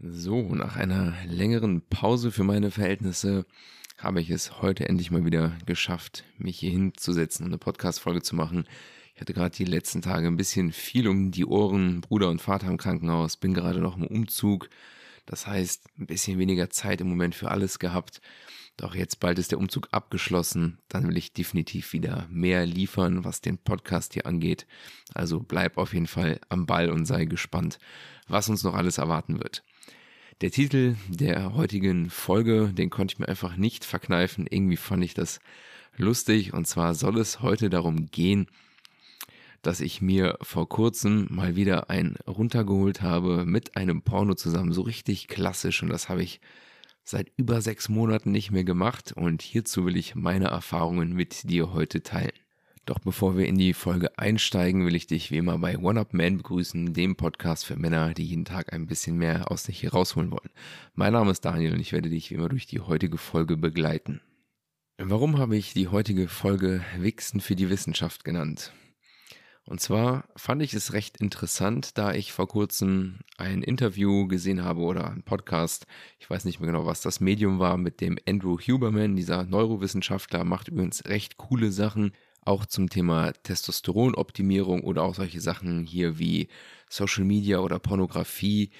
So, nach einer längeren Pause für meine Verhältnisse habe ich es heute endlich mal wieder geschafft, mich hier hinzusetzen und eine Podcast-Folge zu machen. Ich hatte gerade die letzten Tage ein bisschen viel um die Ohren, Bruder und Vater im Krankenhaus, bin gerade noch im Umzug. Das heißt, ein bisschen weniger Zeit im Moment für alles gehabt. Doch jetzt bald ist der Umzug abgeschlossen. Dann will ich definitiv wieder mehr liefern, was den Podcast hier angeht. Also bleib auf jeden Fall am Ball und sei gespannt, was uns noch alles erwarten wird. Der Titel der heutigen Folge, den konnte ich mir einfach nicht verkneifen. Irgendwie fand ich das lustig. Und zwar soll es heute darum gehen, dass ich mir vor kurzem mal wieder ein runtergeholt habe mit einem Porno zusammen. So richtig klassisch. Und das habe ich seit über sechs Monaten nicht mehr gemacht. Und hierzu will ich meine Erfahrungen mit dir heute teilen. Doch bevor wir in die Folge einsteigen, will ich dich wie immer bei One Up Man begrüßen, dem Podcast für Männer, die jeden Tag ein bisschen mehr aus sich herausholen wollen. Mein Name ist Daniel und ich werde dich wie immer durch die heutige Folge begleiten. Warum habe ich die heutige Folge Wichsen für die Wissenschaft genannt? Und zwar fand ich es recht interessant, da ich vor kurzem ein Interview gesehen habe oder ein Podcast, ich weiß nicht mehr genau, was das Medium war, mit dem Andrew Huberman, dieser Neurowissenschaftler, macht übrigens recht coole Sachen, auch zum Thema Testosteronoptimierung oder auch solche Sachen hier wie Social Media oder Pornografie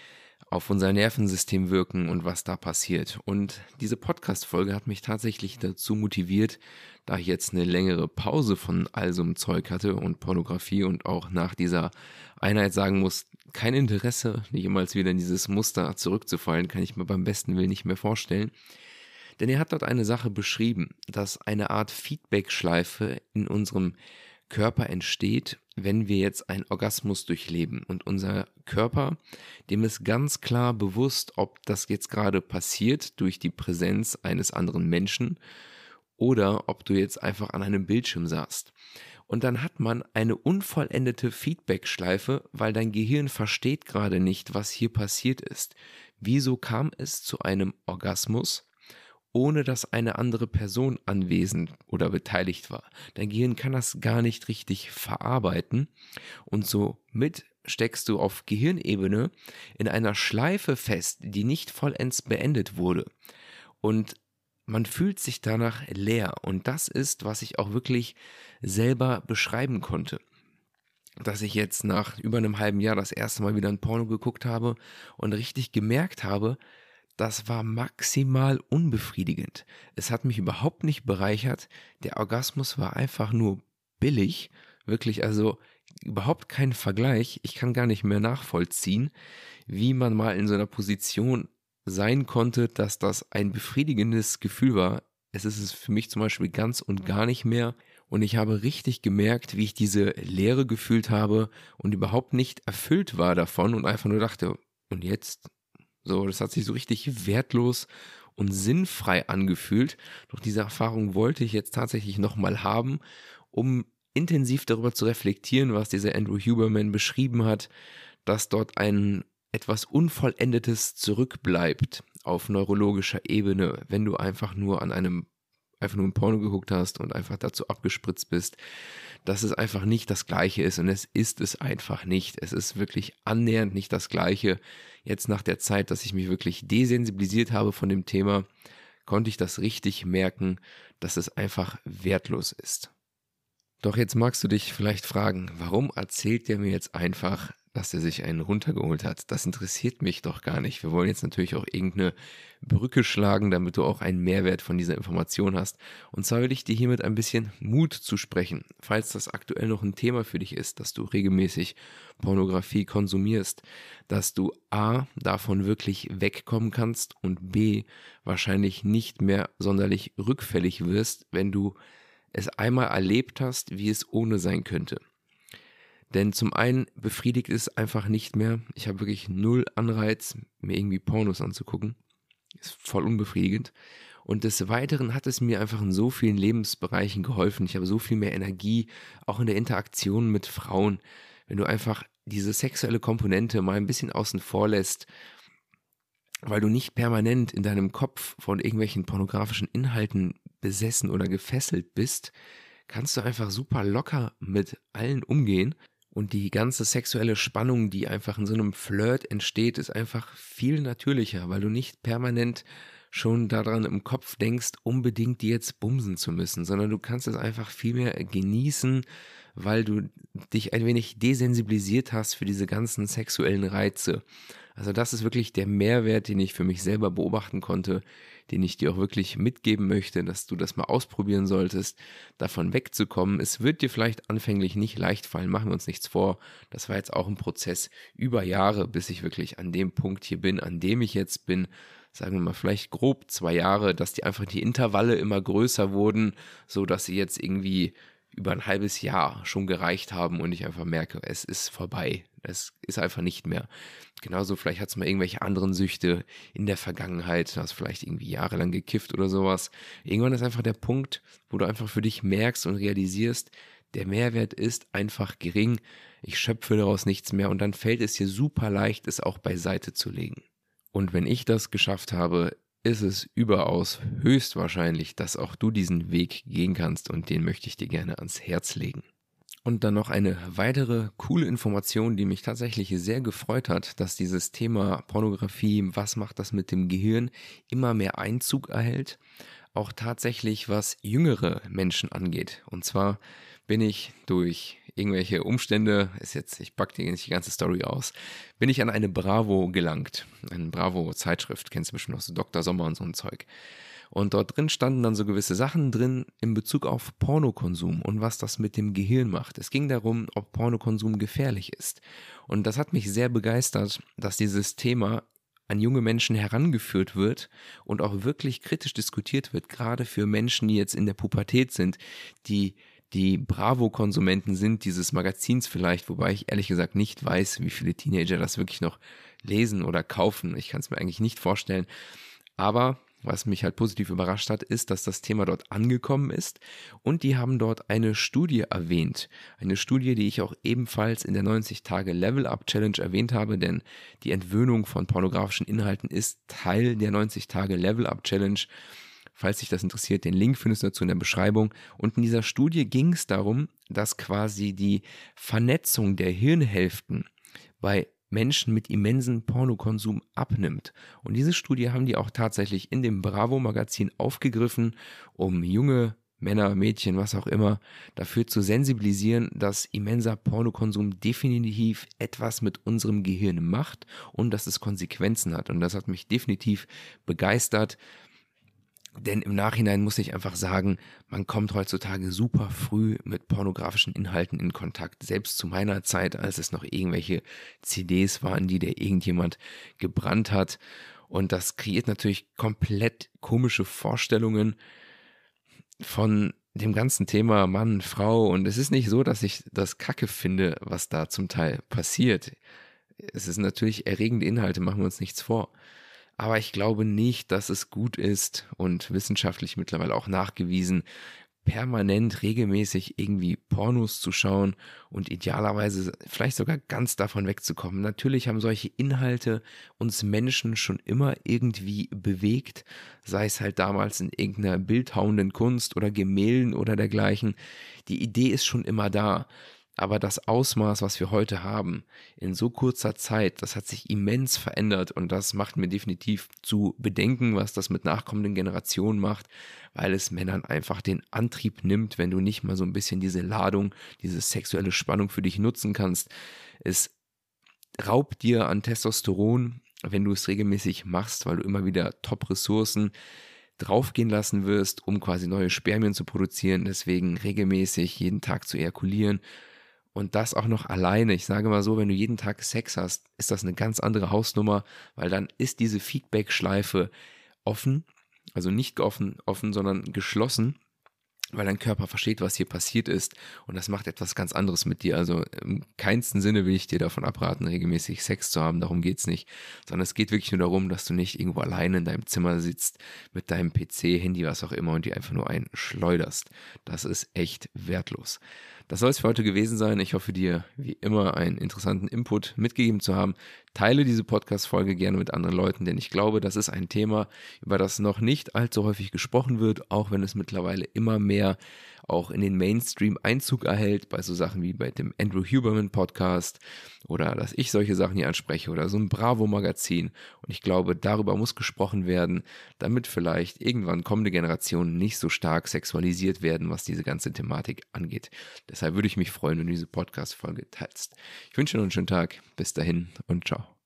auf unser Nervensystem wirken und was da passiert. Und diese Podcast-Folge hat mich tatsächlich dazu motiviert, da ich jetzt eine längere Pause von all so einem Zeug hatte und Pornografie und auch nach dieser Einheit sagen muss, kein Interesse, jemals wieder in dieses Muster zurückzufallen, kann ich mir beim besten Willen nicht mehr vorstellen. Denn er hat dort eine Sache beschrieben, dass eine Art Feedback-Schleife in unserem Körper entsteht, wenn wir jetzt einen Orgasmus durchleben. Und unser Körper, dem ist ganz klar bewusst, ob das jetzt gerade passiert durch die Präsenz eines anderen Menschen oder ob du jetzt einfach an einem Bildschirm saßt. Und dann hat man eine unvollendete Feedback-Schleife, weil dein Gehirn versteht gerade nicht, was hier passiert ist. Wieso kam es zu einem Orgasmus? Ohne dass eine andere Person anwesend oder beteiligt war. Dein Gehirn kann das gar nicht richtig verarbeiten und somit steckst du auf Gehirnebene in einer Schleife fest, die nicht vollends beendet wurde. Und man fühlt sich danach leer und das ist, was ich auch wirklich selber beschreiben konnte dass ich jetzt nach über einem halben Jahr das erste Mal wieder ein Porno geguckt habe und richtig gemerkt habe, das war maximal unbefriedigend. Es hat mich überhaupt nicht bereichert. Der Orgasmus war einfach nur billig. Wirklich, also überhaupt kein Vergleich. Ich kann gar nicht mehr nachvollziehen, wie man mal in so einer Position sein konnte, dass das ein befriedigendes Gefühl war. Es ist es für mich zum Beispiel ganz und gar nicht mehr. Und ich habe richtig gemerkt, wie ich diese Leere gefühlt habe und überhaupt nicht erfüllt war davon und einfach nur dachte, und jetzt? So, das hat sich so richtig wertlos und sinnfrei angefühlt. Doch diese Erfahrung wollte ich jetzt tatsächlich nochmal haben, um intensiv darüber zu reflektieren, was dieser Andrew Huberman beschrieben hat, dass dort ein etwas Unvollendetes zurückbleibt auf neurologischer Ebene, wenn du einfach nur an einem einfach nur ein Porno geguckt hast und einfach dazu abgespritzt bist, dass es einfach nicht das Gleiche ist und es ist es einfach nicht. Es ist wirklich annähernd nicht das Gleiche. Jetzt nach der Zeit, dass ich mich wirklich desensibilisiert habe von dem Thema, konnte ich das richtig merken, dass es einfach wertlos ist. Doch jetzt magst du dich vielleicht fragen, warum erzählt der mir jetzt einfach dass er sich einen runtergeholt hat. Das interessiert mich doch gar nicht. Wir wollen jetzt natürlich auch irgendeine Brücke schlagen, damit du auch einen Mehrwert von dieser Information hast. Und zwar will ich dir hiermit ein bisschen Mut zu sprechen, falls das aktuell noch ein Thema für dich ist, dass du regelmäßig Pornografie konsumierst, dass du A davon wirklich wegkommen kannst und B wahrscheinlich nicht mehr sonderlich rückfällig wirst, wenn du es einmal erlebt hast, wie es ohne sein könnte. Denn zum einen befriedigt es einfach nicht mehr. Ich habe wirklich null Anreiz, mir irgendwie Pornos anzugucken. Ist voll unbefriedigend. Und des Weiteren hat es mir einfach in so vielen Lebensbereichen geholfen. Ich habe so viel mehr Energie, auch in der Interaktion mit Frauen. Wenn du einfach diese sexuelle Komponente mal ein bisschen außen vor lässt, weil du nicht permanent in deinem Kopf von irgendwelchen pornografischen Inhalten besessen oder gefesselt bist, kannst du einfach super locker mit allen umgehen. Und die ganze sexuelle Spannung, die einfach in so einem Flirt entsteht, ist einfach viel natürlicher, weil du nicht permanent schon daran im Kopf denkst, unbedingt jetzt bumsen zu müssen, sondern du kannst es einfach viel mehr genießen, weil du dich ein wenig desensibilisiert hast für diese ganzen sexuellen Reize. Also das ist wirklich der Mehrwert, den ich für mich selber beobachten konnte, den ich dir auch wirklich mitgeben möchte, dass du das mal ausprobieren solltest, davon wegzukommen. Es wird dir vielleicht anfänglich nicht leicht fallen, machen wir uns nichts vor. Das war jetzt auch ein Prozess über Jahre, bis ich wirklich an dem Punkt hier bin, an dem ich jetzt bin, sagen wir mal, vielleicht grob zwei Jahre, dass die einfach die Intervalle immer größer wurden, so dass sie jetzt irgendwie über ein halbes Jahr schon gereicht haben und ich einfach merke, es ist vorbei. Es ist einfach nicht mehr. Genauso, vielleicht hat es mal irgendwelche anderen Süchte in der Vergangenheit, du hast vielleicht irgendwie jahrelang gekifft oder sowas. Irgendwann ist einfach der Punkt, wo du einfach für dich merkst und realisierst, der Mehrwert ist einfach gering, ich schöpfe daraus nichts mehr und dann fällt es dir super leicht, es auch beiseite zu legen. Und wenn ich das geschafft habe, ist es überaus höchstwahrscheinlich, dass auch du diesen Weg gehen kannst und den möchte ich dir gerne ans Herz legen. Und dann noch eine weitere coole Information, die mich tatsächlich sehr gefreut hat, dass dieses Thema Pornografie, was macht das mit dem Gehirn, immer mehr Einzug erhält. Auch tatsächlich was jüngere Menschen angeht. Und zwar bin ich durch irgendwelche Umstände, ist jetzt, ich packe dir nicht die ganze Story aus, bin ich an eine Bravo gelangt. Eine Bravo-Zeitschrift, kennst du bestimmt noch so Dr. Sommer und so ein Zeug. Und dort drin standen dann so gewisse Sachen drin in Bezug auf Pornokonsum und was das mit dem Gehirn macht. Es ging darum, ob Pornokonsum gefährlich ist. Und das hat mich sehr begeistert, dass dieses Thema an junge Menschen herangeführt wird und auch wirklich kritisch diskutiert wird, gerade für Menschen, die jetzt in der Pubertät sind, die die Bravo-Konsumenten sind dieses Magazins vielleicht, wobei ich ehrlich gesagt nicht weiß, wie viele Teenager das wirklich noch lesen oder kaufen. Ich kann es mir eigentlich nicht vorstellen. Aber was mich halt positiv überrascht hat, ist, dass das Thema dort angekommen ist und die haben dort eine Studie erwähnt. Eine Studie, die ich auch ebenfalls in der 90 Tage Level Up Challenge erwähnt habe, denn die Entwöhnung von pornografischen Inhalten ist Teil der 90 Falls dich das interessiert, den Link findest du dazu in der Beschreibung. Und in dieser Studie ging es darum, dass quasi die Vernetzung der Hirnhälften bei Menschen mit immensen Pornokonsum abnimmt. Und diese Studie haben die auch tatsächlich in dem Bravo-Magazin aufgegriffen, um junge Männer, Mädchen, was auch immer, dafür zu sensibilisieren, dass immenser Pornokonsum definitiv etwas mit unserem Gehirn macht und dass es Konsequenzen hat. Und das hat mich definitiv begeistert. Denn im Nachhinein muss ich einfach sagen, man kommt heutzutage super früh mit pornografischen Inhalten in Kontakt. Selbst zu meiner Zeit, als es noch irgendwelche CDs waren, die der irgendjemand gebrannt hat. Und das kreiert natürlich komplett komische Vorstellungen von dem ganzen Thema Mann, Frau. Und es ist nicht so, dass ich das Kacke finde, was da zum Teil passiert. Es ist natürlich erregende Inhalte, machen wir uns nichts vor. Aber ich glaube nicht, dass es gut ist und wissenschaftlich mittlerweile auch nachgewiesen, permanent regelmäßig irgendwie Pornos zu schauen und idealerweise vielleicht sogar ganz davon wegzukommen. Natürlich haben solche Inhalte uns Menschen schon immer irgendwie bewegt, sei es halt damals in irgendeiner bildhauenden Kunst oder Gemälden oder dergleichen. Die Idee ist schon immer da. Aber das Ausmaß, was wir heute haben, in so kurzer Zeit, das hat sich immens verändert und das macht mir definitiv zu bedenken, was das mit nachkommenden Generationen macht, weil es Männern einfach den Antrieb nimmt, wenn du nicht mal so ein bisschen diese Ladung, diese sexuelle Spannung für dich nutzen kannst. Es raubt dir an Testosteron, wenn du es regelmäßig machst, weil du immer wieder Top-Ressourcen draufgehen lassen wirst, um quasi neue Spermien zu produzieren, deswegen regelmäßig jeden Tag zu ejakulieren und das auch noch alleine. Ich sage mal so, wenn du jeden Tag Sex hast, ist das eine ganz andere Hausnummer, weil dann ist diese Feedback-Schleife offen, also nicht offen, offen, sondern geschlossen weil dein Körper versteht, was hier passiert ist und das macht etwas ganz anderes mit dir. Also im keinsten Sinne will ich dir davon abraten, regelmäßig Sex zu haben, darum geht's nicht, sondern es geht wirklich nur darum, dass du nicht irgendwo alleine in deinem Zimmer sitzt mit deinem PC, Handy, was auch immer und die einfach nur einschleuderst. Das ist echt wertlos. Das soll es für heute gewesen sein. Ich hoffe dir wie immer einen interessanten Input mitgegeben zu haben. Teile diese Podcast-Folge gerne mit anderen Leuten, denn ich glaube, das ist ein Thema, über das noch nicht allzu häufig gesprochen wird, auch wenn es mittlerweile immer mehr auch in den Mainstream Einzug erhält, bei so Sachen wie bei dem Andrew Huberman Podcast oder dass ich solche Sachen hier anspreche oder so ein Bravo-Magazin. Und ich glaube, darüber muss gesprochen werden, damit vielleicht irgendwann kommende Generationen nicht so stark sexualisiert werden, was diese ganze Thematik angeht. Deshalb würde ich mich freuen, wenn du diese Podcast-Folge teilst. Ich wünsche dir einen schönen Tag. Bis dahin und ciao.